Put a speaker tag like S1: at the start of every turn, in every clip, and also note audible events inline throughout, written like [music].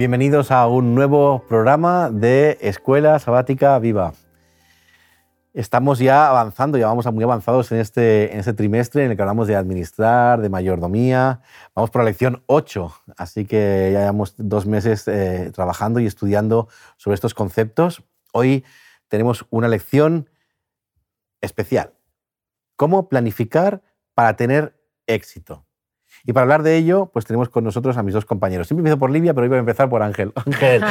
S1: Bienvenidos a un nuevo programa de Escuela Sabática Viva. Estamos ya avanzando, ya vamos muy avanzados en este, en este trimestre en el que hablamos de administrar, de mayordomía. Vamos por la lección 8, así que ya llevamos dos meses eh, trabajando y estudiando sobre estos conceptos. Hoy tenemos una lección especial. ¿Cómo planificar para tener éxito? Y para hablar de ello, pues tenemos con nosotros a mis dos compañeros. Siempre empiezo por Livia, pero hoy voy a empezar por Ángel. [laughs] Ángel,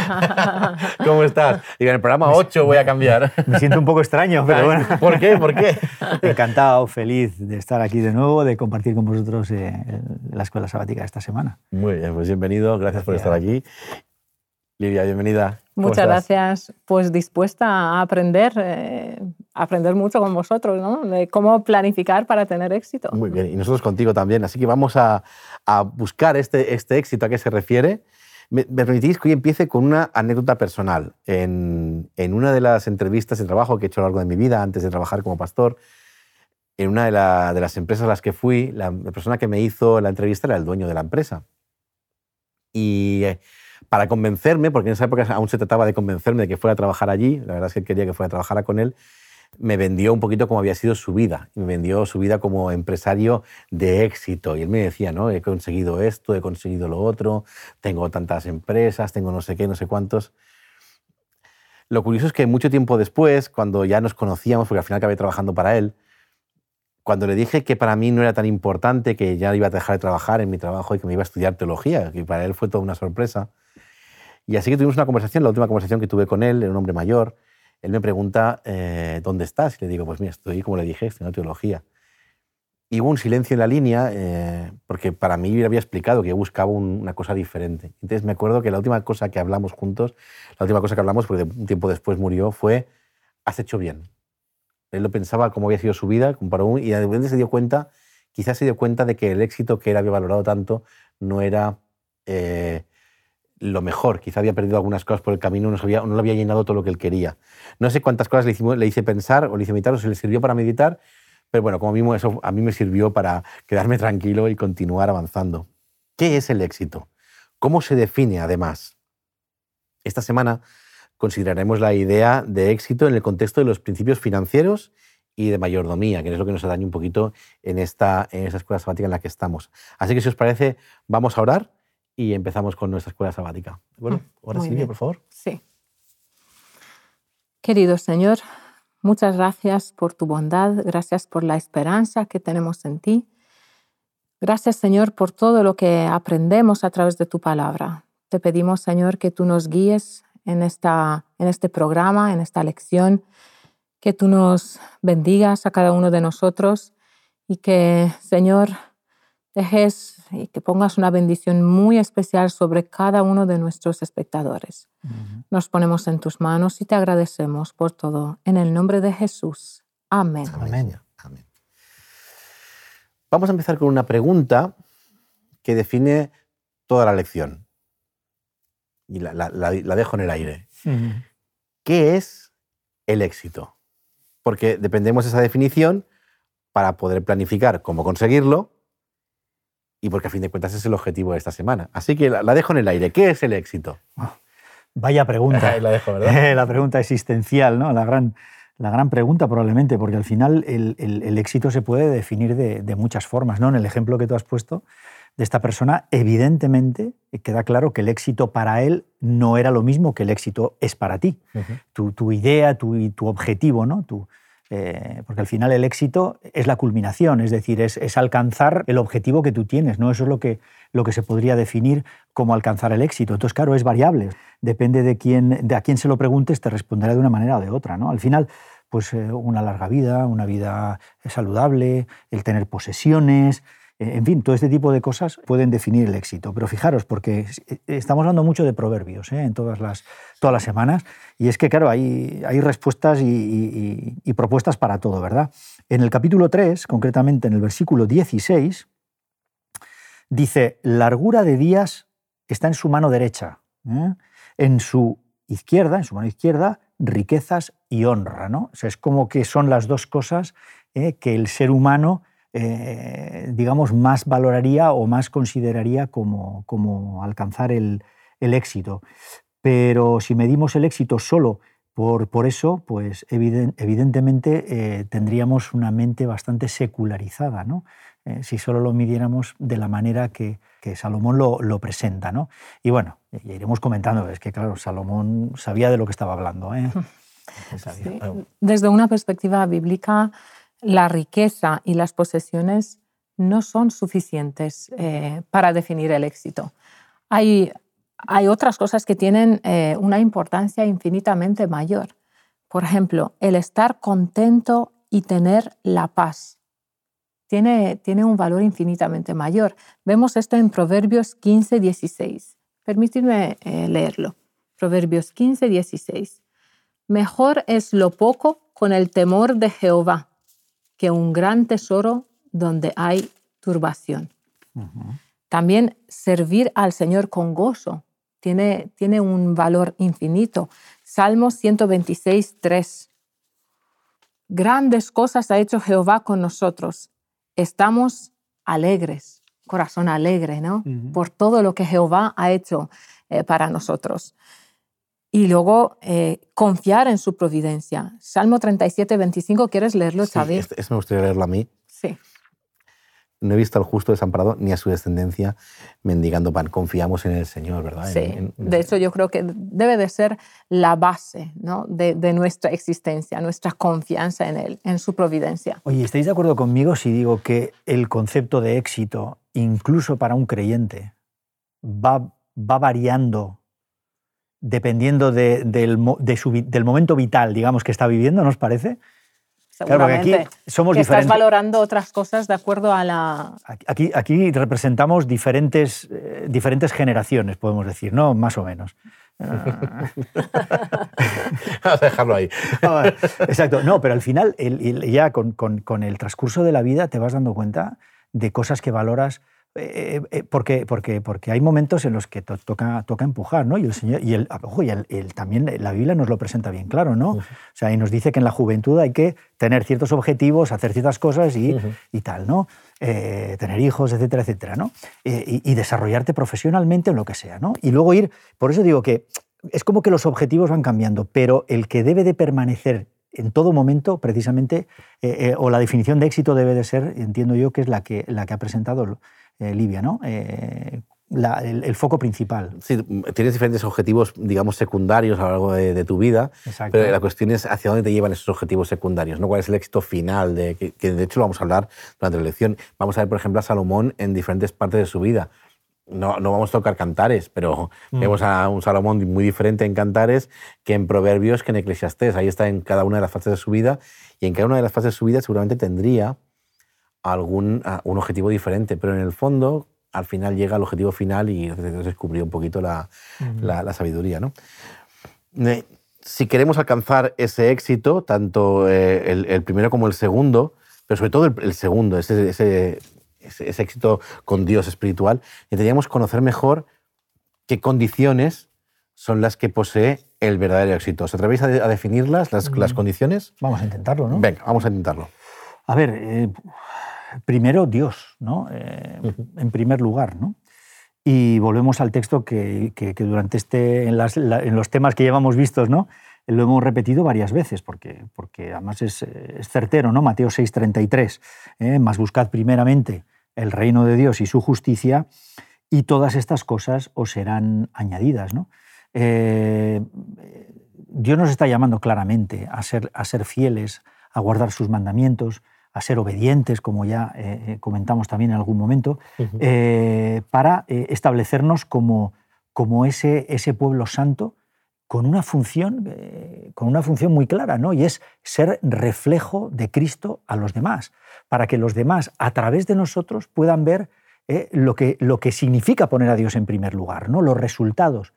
S1: [laughs] ¿cómo estás? Digo, en el programa 8 voy a cambiar. [laughs]
S2: Me siento un poco extraño, pero bueno.
S1: ¿Por qué? ¿Por qué?
S2: Encantado, feliz de estar aquí de nuevo, de compartir con vosotros eh, la escuela sabática esta semana.
S1: Muy bien, pues bienvenido, gracias, por estar aquí. Livia, bienvenida.
S3: Muchas gracias. Pues dispuesta a aprender, eh, aprender mucho con vosotros, ¿no? De cómo planificar para tener éxito.
S1: Muy bien, y nosotros contigo también. Así que vamos a, a buscar este, este éxito a qué se refiere. Me, me, permitís que hoy empiece con una anécdota personal. En, en, una de las entrevistas de trabajo que he hecho a lo largo de mi vida, antes de trabajar como pastor, en una de, la, de las empresas a las que fui, la, la, persona que me hizo la entrevista era el dueño de la empresa. Y eh, para convencerme, porque en esa época aún se trataba de convencerme de que fuera a trabajar allí, la verdad es que él quería que fuera a trabajar con él, me vendió un poquito cómo había sido su vida. Me vendió su vida como empresario de éxito. Y él me decía, ¿no? He conseguido esto, he conseguido lo otro, tengo tantas empresas, tengo no sé qué, no sé cuántos. Lo curioso es que mucho tiempo después, cuando ya nos conocíamos, porque al final acabé trabajando para él, cuando le dije que para mí no era tan importante, que ya iba a dejar de trabajar en mi trabajo y que me iba a estudiar teología, que para él fue toda una sorpresa. Y así que tuvimos una conversación, la última conversación que tuve con él, era un hombre mayor, él me pregunta, eh, ¿dónde estás? Y le digo, pues mira, estoy, como le dije, estudiando teología. Y hubo un silencio en la línea, eh, porque para mí yo le había explicado que yo buscaba un, una cosa diferente. Entonces me acuerdo que la última cosa que hablamos juntos, la última cosa que hablamos, porque un tiempo después murió, fue, has hecho bien. Él lo pensaba cómo había sido su vida, comparó, y de repente se dio cuenta, quizás se dio cuenta de que el éxito que él había valorado tanto no era... Eh, lo mejor. Quizá había perdido algunas cosas por el camino, no, no le había llenado todo lo que él quería. No sé cuántas cosas le, hice pensar o le hice meditar o si le sirvió para meditar, pero bueno, como mismo eso a mí me sirvió para quedarme tranquilo y continuar avanzando. ¿Qué es el éxito? ¿Cómo se define además? Esta semana consideraremos la idea de éxito en el contexto de los principios financieros y de mayordomía, que es lo que nos atañe un poquito en esta, en esta escuela sabática en la que estamos. Así que si os parece, vamos a orar y empezamos con nuestra escuela sabática. Bueno, ahora Silvia, por favor.
S3: Sí. Querido Señor, muchas gracias por tu bondad, gracias por la esperanza que tenemos en ti. Gracias, Señor, por todo lo que aprendemos a través de tu palabra. Te pedimos, Señor, que tú nos guíes en, esta, en este programa, en esta lección, que tú nos bendigas a cada uno de nosotros y que, Señor, dejes y que pongas una bendición muy especial sobre cada uno de nuestros espectadores. Uh -huh. Nos ponemos en tus manos y te agradecemos por todo. En el nombre de Jesús. Amén.
S1: Amén. Amén. Vamos a empezar con una pregunta que define toda la lección. Y la, la, la, la dejo en el aire. Uh -huh. ¿Qué es el éxito? Porque dependemos de esa definición para poder planificar cómo conseguirlo y porque a fin de cuentas es el objetivo de esta semana. Así que la, la dejo en el aire. ¿Qué es el éxito?
S2: Oh, vaya pregunta. [laughs]
S1: la dejo, ¿verdad? [laughs]
S2: la pregunta existencial, ¿no? La gran, la gran pregunta probablemente, porque al final el, el, el éxito se puede definir de, de, muchas formas. ¿no? En el ejemplo que tú has puesto de esta persona, evidentemente queda claro que el éxito para él no era lo mismo que el éxito es para ti. Uh -huh. tu, tu, idea, tu, tu objetivo, ¿no? Tu, eh, porque al final el éxito es la culminación, es decir, es, es, alcanzar el objetivo que tú tienes, ¿no? Eso es lo que, lo que se podría definir como alcanzar el éxito. Entonces, claro, es variable, depende de, quién, de a quién se lo preguntes, te responderá de una manera o de otra, ¿no? Al final, pues eh, una larga vida, una vida saludable, el tener posesiones, en fin, todo este tipo de cosas pueden definir el éxito. Pero fijaros, porque estamos hablando mucho de proverbios ¿eh? en todas las, todas las semanas, y es que, claro, hay, hay respuestas y, y, propuestas para todo, ¿verdad? En el capítulo 3, concretamente en el versículo 16, dice, largura de días está en su mano derecha, ¿eh? en su izquierda, en su mano izquierda, riquezas y honra, ¿no? Es como que son las dos cosas ¿eh? que el ser humano eh, digamos, más valoraría o más consideraría como, como alcanzar el, el éxito. Pero si medimos el éxito solo por, por eso, pues evidentemente eh, tendríamos una mente bastante secularizada, ¿no? Eh, si solo lo midiéramos de la manera que, que Salomón lo, lo, presenta. ¿no? Y bueno, ya iremos comentando, es que claro, Salomón sabía de lo que estaba hablando. ¿eh? [laughs]
S3: Desde una perspectiva bíblica, la riqueza y las posesiones no son suficientes para definir el éxito. Hay, hay otras cosas que tienen eh, una importancia infinitamente mayor. Por ejemplo, el estar contento y tener la paz. Tiene, tiene un valor infinitamente mayor. Vemos esto en Proverbios 15, 16. Permíteme eh, leerlo. Proverbios 15, 16. Mejor es lo poco con el temor de Jehová que un gran tesoro donde hay turbación. También servir al Señor con gozo tiene, tiene un valor infinito. Salmo 126, 3. Grandes cosas ha hecho Jehová con nosotros. Estamos alegres, corazón alegre, ¿no? Por todo lo que Jehová ha hecho eh, para nosotros. Y luego eh, confiar en su providencia. Salmo 37, 25, ¿quieres leerlo, Xavi?
S1: Sí, este, este me gustaría leerlo a mí.
S3: Sí
S1: no he visto al justo desamparado ni a su descendencia mendigando pan. Confiamos en el Señor, ¿verdad?
S3: Sí, de hecho yo creo que debe de ser la base ¿no? de, nuestra existencia, nuestra confianza en Él, en su providencia.
S2: Oye, ¿estáis de acuerdo conmigo si digo que el concepto de éxito, incluso para un creyente, va, va variando dependiendo del, del momento vital, digamos, que está viviendo, ¿nos parece?
S3: seguramente. aquí somos que estás valorando otras cosas de acuerdo a la...
S2: Aquí, aquí representamos diferentes, eh, diferentes generaciones, podemos decir, ¿no? Más o menos. [laughs]
S1: Vamos a dejarlo ahí. [laughs]
S2: Exacto. No, pero al final, ya con, con, con el transcurso de la vida te vas dando cuenta de cosas que valoras eh, eh, porque, porque, porque hay momentos en los que toca, toca empujar, ¿no? Y el Señor, y, el, ojo, y el, también la Biblia nos lo presenta bien claro, ¿no? O sea, y nos dice que en la juventud hay que tener ciertos objetivos, hacer ciertas cosas y, y tal, ¿no? Eh, tener hijos, etcétera, etcétera, ¿no? y, y, desarrollarte profesionalmente en lo que sea, ¿no? Y luego ir, por eso digo que es como que los objetivos van cambiando, pero el que debe de permanecer en todo momento, precisamente, o la definición de éxito debe de ser, entiendo yo, que es la que, la que ha presentado eh, Libia, ¿no? Eh, el, foco principal.
S1: Sí, tienes diferentes objetivos, digamos, secundarios a lo largo de, tu vida, Exacto. pero la cuestión es hacia dónde te llevan esos objetivos secundarios, ¿no? ¿Cuál es el éxito final? De, que, de hecho lo vamos a hablar durante la lección. Vamos a ver, por ejemplo, a Salomón en diferentes partes de su vida. No, no vamos a tocar cantares, pero mm. vemos a un Salomón muy diferente en cantares que en Proverbios, que en Eclesiastés. Ahí está en cada una de las fases de su vida y en cada una de las fases de su vida seguramente tendría algún un objetivo diferente, pero en el fondo al final llega al objetivo final y descubrió un poquito la, la, sabiduría. ¿no? Si queremos alcanzar ese éxito, tanto eh, el, primero como el segundo, pero sobre todo el, segundo, ese, ese, ese, éxito con Dios espiritual, necesitaríamos conocer mejor qué condiciones son las que posee el verdadero éxito. ¿Os atrevéis a, definirlas, las, las, condiciones?
S2: Vamos a intentarlo, ¿no?
S1: Venga, vamos a intentarlo.
S2: A ver, eh, primero Dios, ¿no? Eh, en primer lugar. ¿no? Y volvemos al texto que, durante este, en, los temas que llevamos vistos, ¿no? lo hemos repetido varias veces, porque, porque además es, certero, ¿no? Mateo 6:33, ¿eh? más buscad primeramente el reino de Dios y su justicia, y todas estas cosas os serán añadidas. ¿no? Eh, Dios nos está llamando claramente a ser, a ser fieles, a guardar sus mandamientos, a ser obedientes, como ya eh, eh, comentamos también en algún momento, eh, para establecernos como, como ese, ese pueblo santo con una función, con una función muy clara, ¿no? y es ser reflejo de Cristo a los demás, para que los demás, a través de nosotros, puedan ver lo, que, lo que significa poner a Dios en primer lugar, ¿no? los resultados,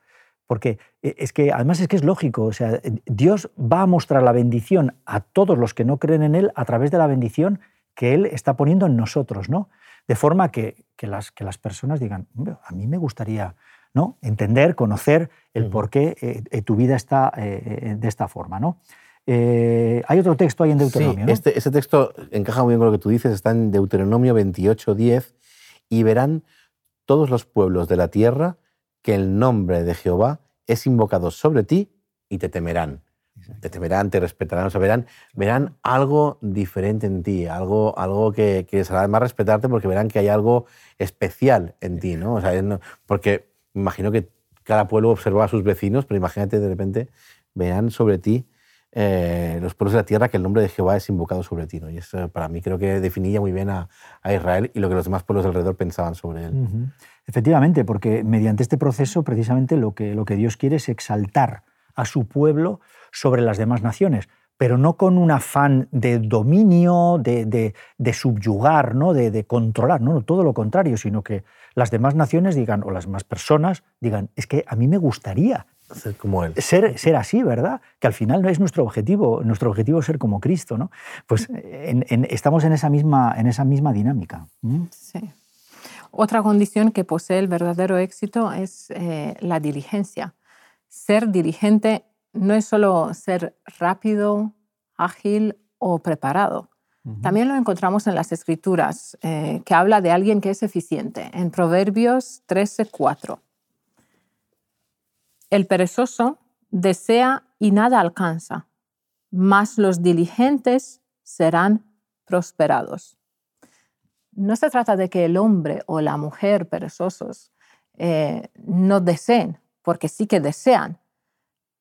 S2: porque eh, es que además es que es lógico, o sea, Dios va a mostrar la bendición a todos los que no creen en Él a través de la bendición que Él está poniendo en nosotros, ¿no? De forma que, que las, que las personas digan, a mí me gustaría ¿no? entender, conocer el por qué eh, eh, tu vida está de esta forma, ¿no? hay otro texto ahí en Deuteronomio.
S1: Sí, este, este, texto encaja muy bien con lo que tú dices, está en Deuteronomio 28, 10, y verán todos los pueblos de la tierra que el nombre de Jehová es invocado sobre ti y te temerán. Te temerán, te respetarán, o sea, verán, verán algo diferente en ti, algo, algo que, que será más respetarte porque verán que hay algo especial en ti, ¿no? O sea, porque me imagino que cada pueblo observa a sus vecinos, pero imagínate de repente vean sobre ti eh, los pueblos de la tierra que el nombre de Jehová es invocado sobre ti. ¿no? Y eso para mí creo que definía muy bien a, Israel y lo que los demás pueblos alrededor pensaban sobre él.
S2: Efectivamente, porque mediante este proceso precisamente lo que, lo que Dios quiere es exaltar a su pueblo sobre las demás naciones pero no con un afán de dominio, de, de, subyugar, ¿no? De, de, controlar, no, todo lo contrario, sino que las demás naciones digan, o las demás personas digan, es que a mí me gustaría
S1: ser como él.
S2: Ser, ser así, ¿verdad? Que al final no es nuestro objetivo, nuestro objetivo es ser como Cristo, ¿no? Pues estamos en esa misma, en esa misma dinámica.
S3: Sí. Otra condición que posee el verdadero éxito es eh, la diligencia. Ser diligente no es solo ser rápido, ágil o preparado. También lo encontramos en las escrituras, eh, que habla de alguien que es eficiente, en Proverbios 13:4. El perezoso desea y nada alcanza, mas los diligentes serán prosperados. No se trata de que el hombre o la mujer perezosos eh, no deseen, porque sí que desean,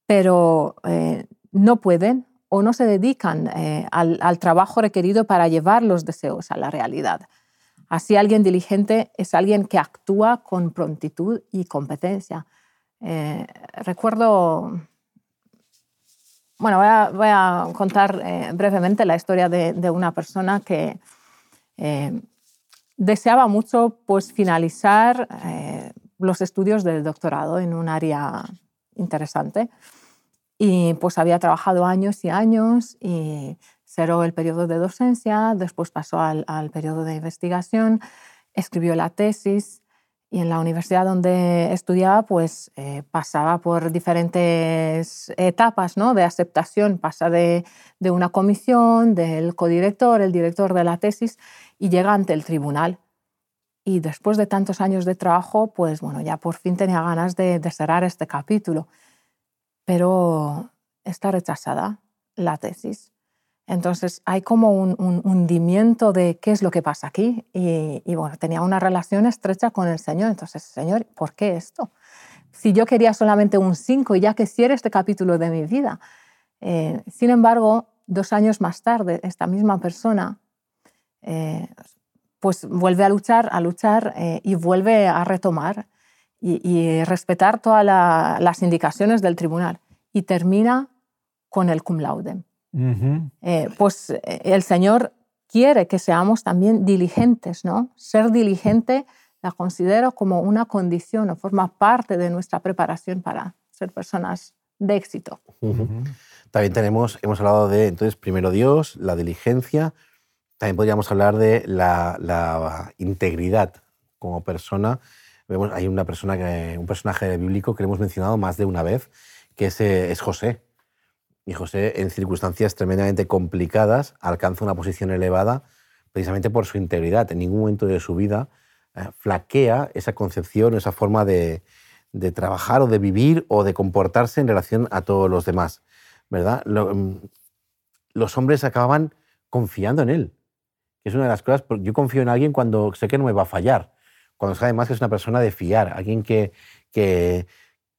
S3: pero eh, no pueden o no se dedican eh, al, trabajo requerido para llevar los deseos a la realidad. Así alguien diligente es alguien que actúa con prontitud y competencia. Eh, recuerdo, bueno, voy a, contar brevemente la historia de, una persona que deseaba mucho pues, finalizar los estudios del doctorado en un área interesante. Y pues había trabajado años y años y cerró el periodo de docencia, después pasó al, al periodo de investigación, escribió la tesis y en la universidad donde estudiaba pues eh, pasaba por diferentes etapas ¿no? de aceptación, pasa de, de, una comisión, del codirector, el director de la tesis y llega ante el tribunal. Y después de tantos años de trabajo, pues bueno, ya por fin tenía ganas de, de cerrar este capítulo pero está rechazada la tesis. Entonces hay como un, hundimiento de qué es lo que pasa aquí. Y, bueno, tenía una relación estrecha con el Señor. Entonces, Señor, ¿por qué esto? Si yo quería solamente un 5 y ya quisiera este capítulo de mi vida. Eh, sin embargo, dos años más tarde, esta misma persona eh, pues vuelve a luchar, a luchar eh, y vuelve a retomar y, respetar todas las indicaciones del tribunal. Y termina con el cum laude. Eh, pues eh, el Señor quiere que seamos también diligentes, ¿no? Ser diligente la considero como una condición o forma parte de nuestra preparación para ser personas de éxito.
S1: También tenemos, hemos hablado de, entonces, primero Dios, la diligencia, también podríamos hablar de la, la integridad como persona hay una persona que, un personaje bíblico que hemos mencionado más de una vez, que es, eh, es José. Y José, en circunstancias tremendamente complicadas, alcanza una posición elevada precisamente por su integridad. En ningún momento de su vida eh, flaquea esa concepción, esa forma de, trabajar o de vivir o de comportarse en relación a todos los demás. ¿verdad? Mm, los hombres acababan confiando en él. Es una de las cosas, yo confío en alguien cuando sé que no me va a fallar cuando sabe más que es una persona de fiar, alguien que, que,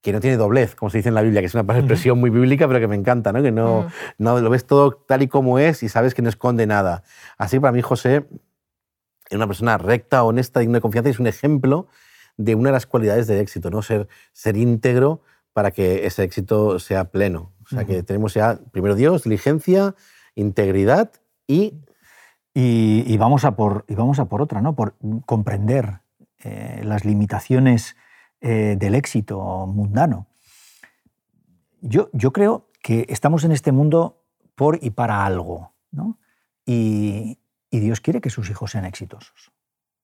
S1: que, no tiene doblez, como se dice en la Biblia, que es una expresión muy bíblica, pero que me encanta, ¿no? que no, no lo ves todo tal y como es y sabes que no esconde nada. Así para mí José es una persona recta, honesta, digna de confianza y es un ejemplo de una de las cualidades del éxito, ¿no? ser, ser íntegro para que ese éxito sea pleno. O sea, que tenemos ya, primero Dios, diligencia, integridad y...
S2: Y, y, vamos a por, y vamos a por otra, ¿no? Por comprender eh, las limitaciones eh, del éxito mundano. Yo, yo, creo que estamos en este mundo por y para algo, ¿no? y, Dios quiere que sus hijos sean exitosos.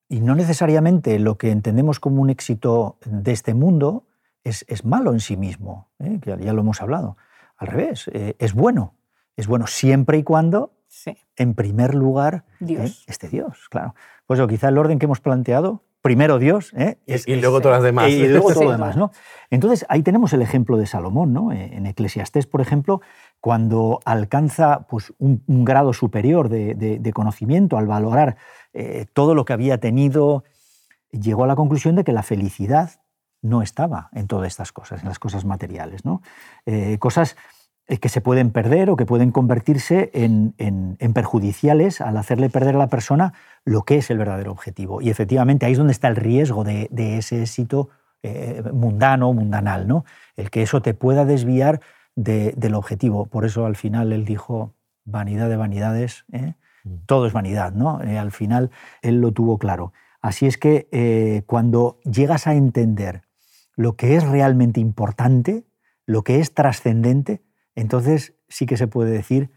S2: Y no necesariamente lo que entendemos como un éxito de este mundo es, es malo en sí mismo, ¿eh? que ya lo hemos hablado. Al revés, es bueno. Es bueno siempre y cuando, en primer lugar,
S3: Dios.
S2: esté Dios, claro. Pues quizá el orden que hemos planteado primero Dios.
S1: ¿eh? y, luego todas las demás.
S2: Y, luego [laughs] todo lo demás. ¿no? Entonces, ahí tenemos el ejemplo de Salomón. ¿no? En Eclesiastés, por ejemplo, cuando alcanza pues, un, grado superior de, conocimiento al valorar eh, todo lo que había tenido, llegó a la conclusión de que la felicidad no estaba en todas estas cosas, en las cosas materiales. ¿no? Eh, cosas eh, que se pueden perder o que pueden convertirse en, perjudiciales al hacerle perder a la persona lo que es el verdadero objetivo. Y efectivamente ahí es donde está el riesgo de, ese éxito mundano, mundanal, ¿no? el que eso te pueda desviar del objetivo. Por eso al final él dijo, vanidad de vanidades, ¿eh? mm. todo es vanidad, ¿no? Eh, al final él lo tuvo claro. Así es que eh, cuando llegas a entender lo que es realmente importante, lo que es trascendente, entonces sí que se puede decir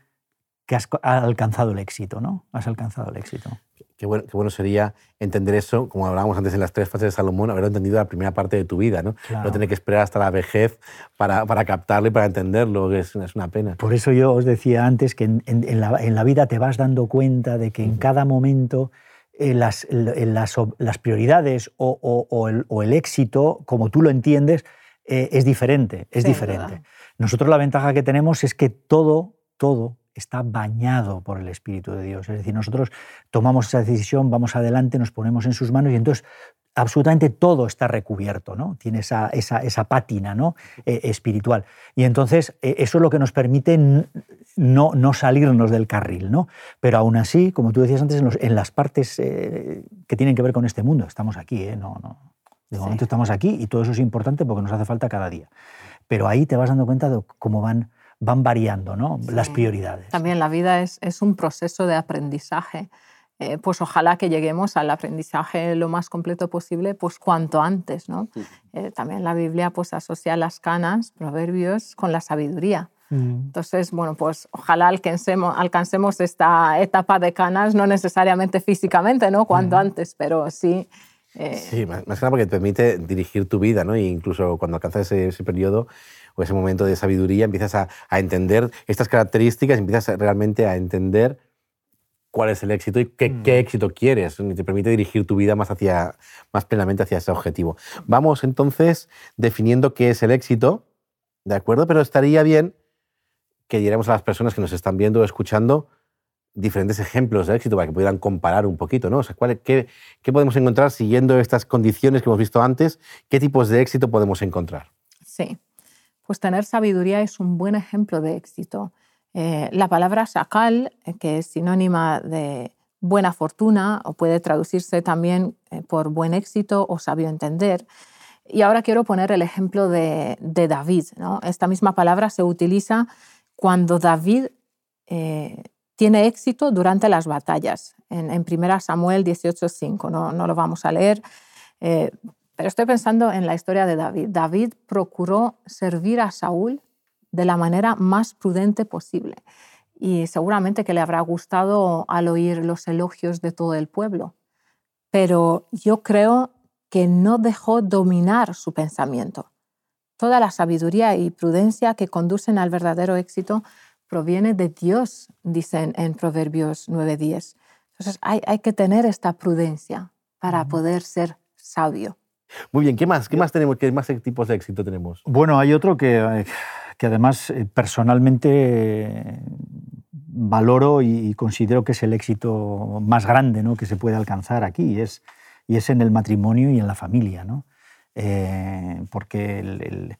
S2: que has alcanzado el éxito, ¿no? Has alcanzado el éxito.
S1: Qué bueno, sería entender eso, como hablábamos antes en las tres fases de Salomón, haberlo entendido la primera parte de tu vida, ¿no? No tener que esperar hasta la vejez para, para captarlo y para entenderlo, que es, es, una pena.
S2: Por eso yo os decía antes que en, la, vida te vas dando cuenta de que en cada momento eh, las, las, las, prioridades o, el, éxito, como tú lo entiendes, eh, es diferente, es diferente. Nosotros la ventaja que tenemos es que todo, todo está bañado por el Espíritu de Dios. Es decir, nosotros tomamos esa decisión, vamos adelante, nos ponemos en sus manos y entonces absolutamente todo está recubierto, ¿no? Tiene esa, esa, pátina ¿no? Eh, espiritual. Y entonces eh, eso es lo que nos permite no, no salirnos del carril, ¿no? Pero aún así, como tú decías antes, en, las partes eh, que tienen que ver con este mundo, estamos aquí, No, no. De momento estamos aquí y todo eso es importante porque nos hace falta cada día. Pero ahí te vas dando cuenta de cómo van van variando ¿no? las prioridades.
S3: También la vida es, es un proceso de aprendizaje. Eh, pues ojalá que lleguemos al aprendizaje lo más completo posible, pues cuanto antes. ¿no? Eh, también la Biblia pues, asocia las canas, proverbios, con la sabiduría. Mm. Entonces, bueno, pues ojalá alcancemos, alcancemos esta etapa de canas, no necesariamente físicamente, ¿no? Cuanto antes, pero sí
S1: eh, Sí, más, que nada porque te permite dirigir tu vida, ¿no? E incluso cuando alcanzas ese, ese periodo, o ese momento de sabiduría, empiezas a, entender estas características, empiezas realmente a entender cuál es el éxito y qué, mm. éxito quieres. Y te permite dirigir tu vida más, hacia, más plenamente hacia ese objetivo. Vamos entonces definiendo qué es el éxito, ¿de acuerdo? Pero estaría bien que diéramos a las personas que nos están viendo o escuchando diferentes ejemplos de éxito para que pudieran comparar un poquito, ¿no? O sea, qué, ¿qué podemos encontrar siguiendo estas condiciones que hemos visto antes? ¿Qué tipos de éxito podemos encontrar?
S3: Sí pues tener sabiduría es un buen ejemplo de éxito. Eh, la palabra sakal, eh, que es sinónima de buena fortuna o puede traducirse también eh, por buen éxito o sabio entender. Y ahora quiero poner el ejemplo de, David. Esta misma palabra se utiliza cuando David tiene éxito durante las batallas. En, en 1 Samuel 18.5, no, no lo vamos a leer, pero estoy pensando en la historia de David. David procuró servir a Saúl de la manera más prudente posible. Y seguramente que le habrá gustado al oír los elogios de todo el pueblo. Pero yo creo que no dejó dominar su pensamiento. Toda la sabiduría y prudencia que conducen al verdadero éxito proviene de Dios, dicen en Proverbios 9:10. Entonces hay, hay, que tener esta prudencia para poder ser sabio.
S1: Muy bien, ¿qué más? ¿Qué más tenemos? ¿Qué más tipos de éxito tenemos?
S2: Bueno, hay otro que, eh, que además eh, personalmente eh, valoro y considero que es el éxito más grande ¿no? que se puede alcanzar aquí, y es, y es en el matrimonio y en la familia. ¿no? porque el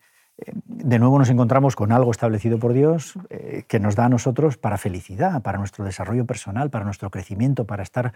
S2: de nuevo nos encontramos con algo establecido por Dios eh, que nos da a nosotros para felicidad, para nuestro desarrollo personal, para nuestro crecimiento, para estar,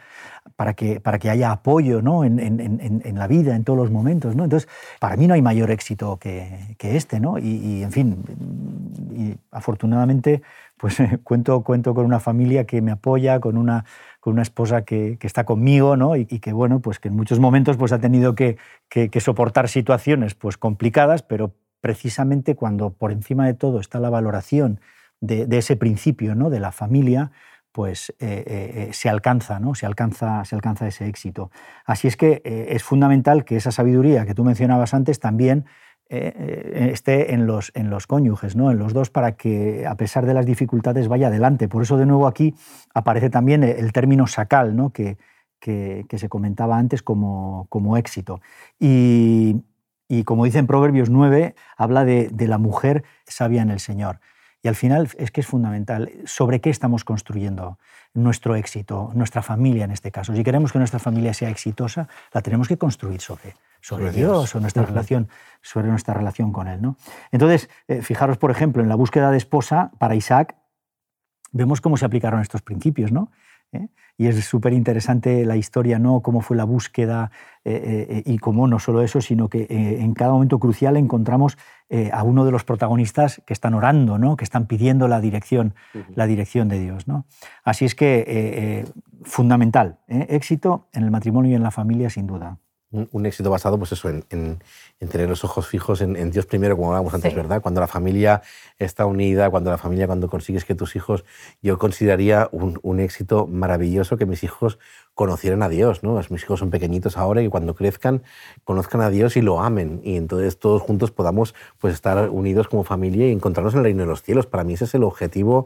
S2: para que, para que haya apoyo ¿no? en, la vida, en todos los momentos. ¿no? Entonces, para mí no hay mayor éxito que, este, ¿no? Y, en fin, afortunadamente, pues [laughs] cuento, cuento con una familia que me apoya, con una, con una esposa que, está conmigo, ¿no? Y, que bueno, pues que en muchos momentos pues ha tenido que, que soportar situaciones pues complicadas, pero precisamente cuando por encima de todo está la valoración de, ese principio ¿no? de la familia, pues eh, eh, eh, se, alcanza, ¿no? se, alcanza, se alcanza ese éxito. Así es que es fundamental que esa sabiduría que tú mencionabas antes también esté en los, en los cónyuges, ¿no? en los dos, para que a pesar de las dificultades vaya adelante. Por eso de nuevo aquí aparece también el término sacal, ¿no? que, que, se comentaba antes como, como éxito. Y, y, como dice en Proverbios 9, habla de, de la mujer sabia en el Señor. Y al final es que es fundamental sobre qué estamos construyendo nuestro éxito, nuestra familia en este caso. Si queremos que nuestra familia sea exitosa, la tenemos que construir sobre, sobre, Dios, o nuestra relación, sobre nuestra relación con Él. ¿no? Entonces, eh, fijaros, por ejemplo, en la búsqueda de esposa para Isaac, vemos cómo se aplicaron estos principios. ¿no? ¿Eh? Y es súper interesante la historia, ¿no? cómo fue la búsqueda eh, eh, y cómo no solo eso, sino que en cada momento crucial encontramos a uno de los protagonistas que están orando, ¿no? que están pidiendo la dirección, la dirección de Dios. ¿no? Así es que fundamental, éxito en el matrimonio y en la familia sin duda
S1: un, éxito basado pues eso, en, tener los ojos fijos en, Dios primero, como hablábamos antes, ¿verdad? Cuando la familia está unida, cuando la familia, cuando consigues que tus hijos, yo consideraría un, un éxito maravilloso que mis hijos conocieran a Dios, ¿no? Mis hijos son pequeñitos ahora y cuando crezcan conozcan a Dios y lo amen y entonces todos juntos podamos pues estar unidos como familia y encontrarnos en el reino de los cielos. Para mí ese es el objetivo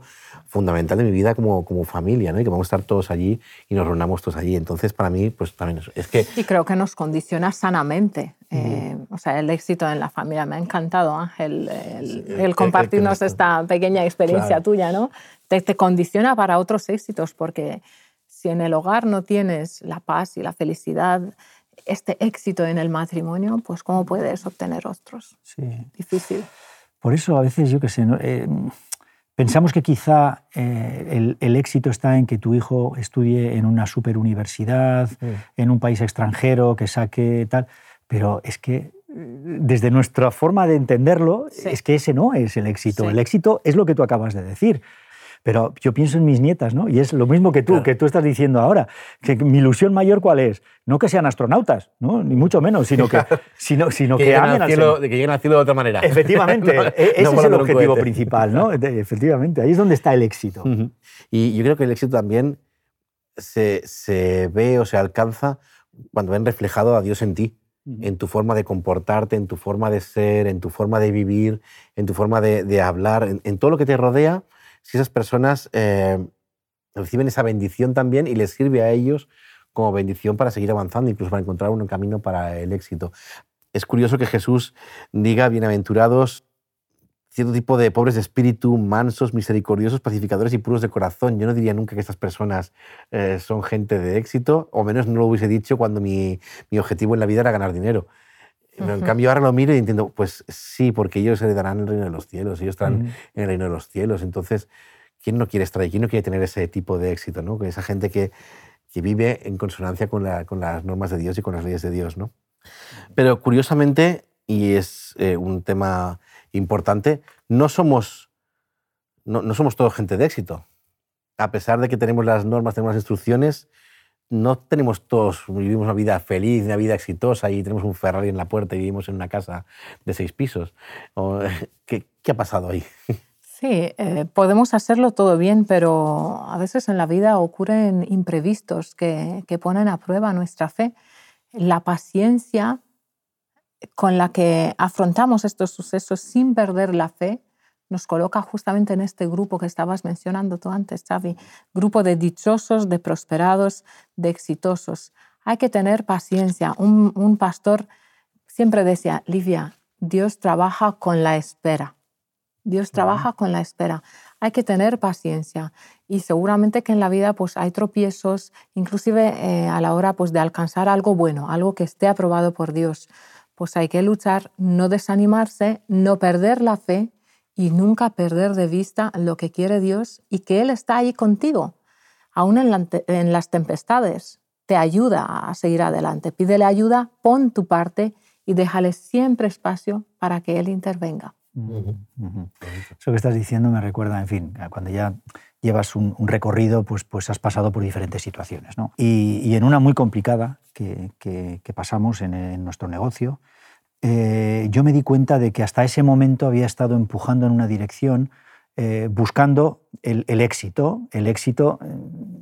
S1: fundamental de mi vida como, como familia, ¿no? Y que vamos a estar todos allí y nos reunamos todos allí. Entonces para mí pues también es, que...
S3: Y creo que nos condiciona sanamente. Eh, o sea, el éxito en la familia. Me ha encantado, Ángel, el, compartirnos esta pequeña experiencia tuya, ¿no? Te, te condiciona para otros éxitos porque si en el hogar no tienes la paz y la felicidad, este éxito en el matrimonio, pues ¿cómo puedes obtener otros? Sí. Difícil.
S2: Por eso a veces, yo qué sé, eh, pensamos que quizá eh, el, éxito está en que tu hijo estudie en una super universidad, en un país extranjero, que saque tal, pero es que eh, desde nuestra forma de entenderlo, es que ese no es el éxito. El éxito es lo que tú acabas de decir. Pero yo pienso en mis nietas, ¿no? Y es lo mismo que tú, que tú estás diciendo ahora. Que mi ilusión mayor, ¿cuál es? No que sean astronautas, ¿no? Ni mucho menos, sino que, sino, sino que,
S1: amen al cielo, de que lleguen al cielo de otra manera.
S2: Efectivamente, [laughs] e-, ese es el objetivo principal, ¿no? [laughs] Efectivamente, ahí es donde está el éxito.
S1: Y yo creo que el éxito también se, se ve o se alcanza cuando ven reflejado a Dios en ti en tu forma de comportarte, en tu forma de ser, en tu forma de vivir, en tu forma de, de hablar, en, en, todo lo que te rodea, si esas personas eh, reciben esa bendición también y les sirve a ellos como bendición para seguir avanzando, incluso para encontrar un camino para el éxito. Es curioso que Jesús diga, bienaventurados cierto tipo de pobres de espíritu, mansos, misericordiosos, pacificadores y puros de corazón. Yo no diría nunca que estas personas eh, son gente de éxito, o menos no lo hubiese dicho cuando mi, mi objetivo en la vida era ganar dinero. Pero en cambio ahora lo miro y entiendo, pues sí, porque ellos heredarán el reino de los cielos, ellos están en el reino de los cielos. Entonces, ¿quién no quiere estar ahí? ¿Quién no quiere tener ese tipo de éxito? ¿no? Esa gente que, que vive en consonancia con, la, con, las normas de Dios y con las leyes de Dios. ¿no? Pero curiosamente, y es eh, un tema importante, no somos, no, no somos todos gente de éxito. A pesar de que tenemos las normas, tenemos las instrucciones, no tenemos todos, vivimos una vida feliz, una vida exitosa y tenemos un Ferrari en la puerta y vivimos en una casa de seis pisos. [laughs] ¿Qué, qué ha pasado ahí? [laughs]
S3: Sí, eh, podemos hacerlo todo bien, pero a veces en la vida ocurren imprevistos que, que ponen a prueba nuestra fe. La paciencia con la que afrontamos estos sucesos sin perder la fe nos coloca justamente en este grupo que estabas mencionando tú antes, Xavi, grupo de dichosos, de prosperados, de exitosos. Hay que tener paciencia. Un, pastor siempre decía, Livia, Dios trabaja con la espera. Dios trabaja con la espera. Hay que tener paciencia y seguramente que en la vida pues hay tropiezos, inclusive eh, a la hora pues de alcanzar algo bueno, algo que esté aprobado por Dios. Pues hay que luchar, no desanimarse, no perder la fe y nunca perder de vista lo que quiere Dios y que Él está ahí contigo, aún en, las tempestades. Te ayuda a seguir adelante. Pídele ayuda, pon tu parte y déjale siempre espacio para que Él intervenga.
S2: Eso que estás diciendo me recuerda, en fin, cuando ya llevas un, recorrido, pues, pues has pasado por diferentes situaciones. ¿no? Y, en una muy complicada que, pasamos en, nuestro negocio, eh, yo me di cuenta de que hasta ese momento había estado empujando en una dirección, eh, buscando el, éxito, el éxito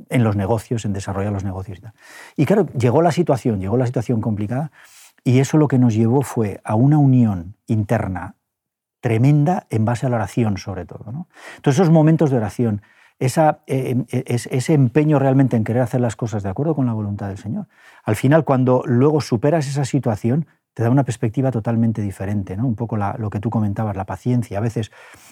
S2: en los negocios, en desarrollar los negocios. Y, claro, llegó la situación, llegó la situación complicada, y eso lo que nos llevó fue a una unión interna tremenda en base a la oración, sobre todo. ¿no? Entonces, esos momentos de oración, esa, eh, eh, ese empeño realmente en querer hacer las cosas de acuerdo con la voluntad del Señor. Al final, cuando luego superas esa situación, te da una perspectiva totalmente diferente, ¿no? Un poco lo que tú comentabas, la paciencia. A veces,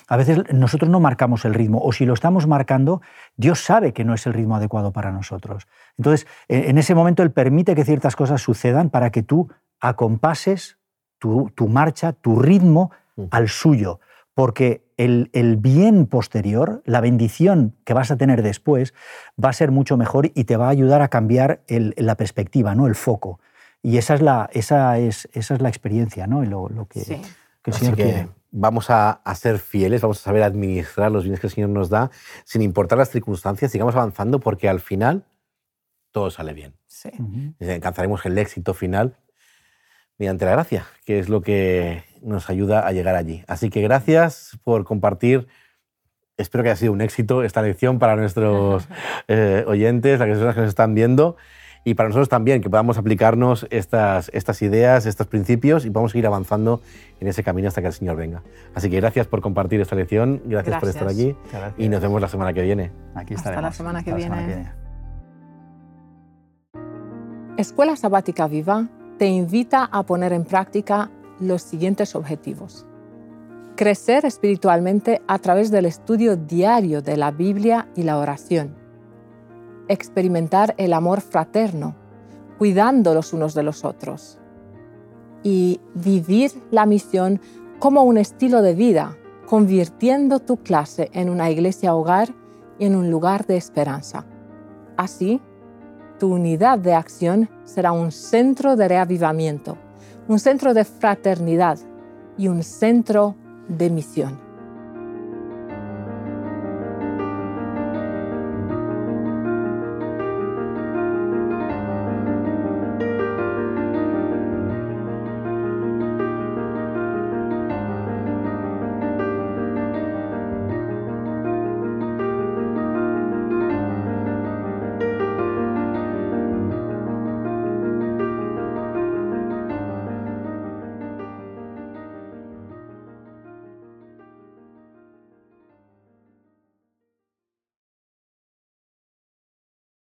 S2: a veces nosotros no marcamos el ritmo, o si lo estamos marcando, Dios sabe que no es el ritmo adecuado para nosotros. Entonces, en ese momento Él permite que ciertas cosas sucedan para que tú acompases tu, marcha, tu ritmo al suyo, porque el, bien posterior, la bendición que vas a tener después, va a ser mucho mejor y te va a ayudar a cambiar la perspectiva, ¿no? el foco. Y esa es la, esa es, esa es la experiencia, ¿no? Lo, lo que, el Señor quiere.
S1: Vamos a, ser fieles, vamos a saber administrar los bienes que el Señor nos da, sin importar las circunstancias, sigamos avanzando porque al final todo sale bien.
S3: Sí.
S1: Alcanzaremos el éxito final mediante la gracia, que es lo que nos ayuda a llegar allí. Así que gracias por compartir. Espero que haya sido un éxito esta lección para nuestros [laughs] eh, oyentes, las personas que nos están viendo y para nosotros también, que podamos aplicarnos estas, estas ideas, estos principios y podamos seguir avanzando en ese camino hasta que el Señor venga. Así que gracias por compartir esta lección, gracias, por estar aquí y nos vemos la semana que viene.
S2: Aquí
S3: estaremos. Hasta la semana que, viene. Escuela Sabática Viva te invita a poner en práctica los siguientes objetivos. Crecer espiritualmente a través del estudio diario de la Biblia y la oración experimentar el amor fraterno, cuidando los unos de los otros. Y vivir la misión como un estilo de vida, convirtiendo tu clase en una iglesia hogar y en un lugar de esperanza. Así, tu unidad de acción será un centro de reavivamiento, un centro de fraternidad y un centro de misión.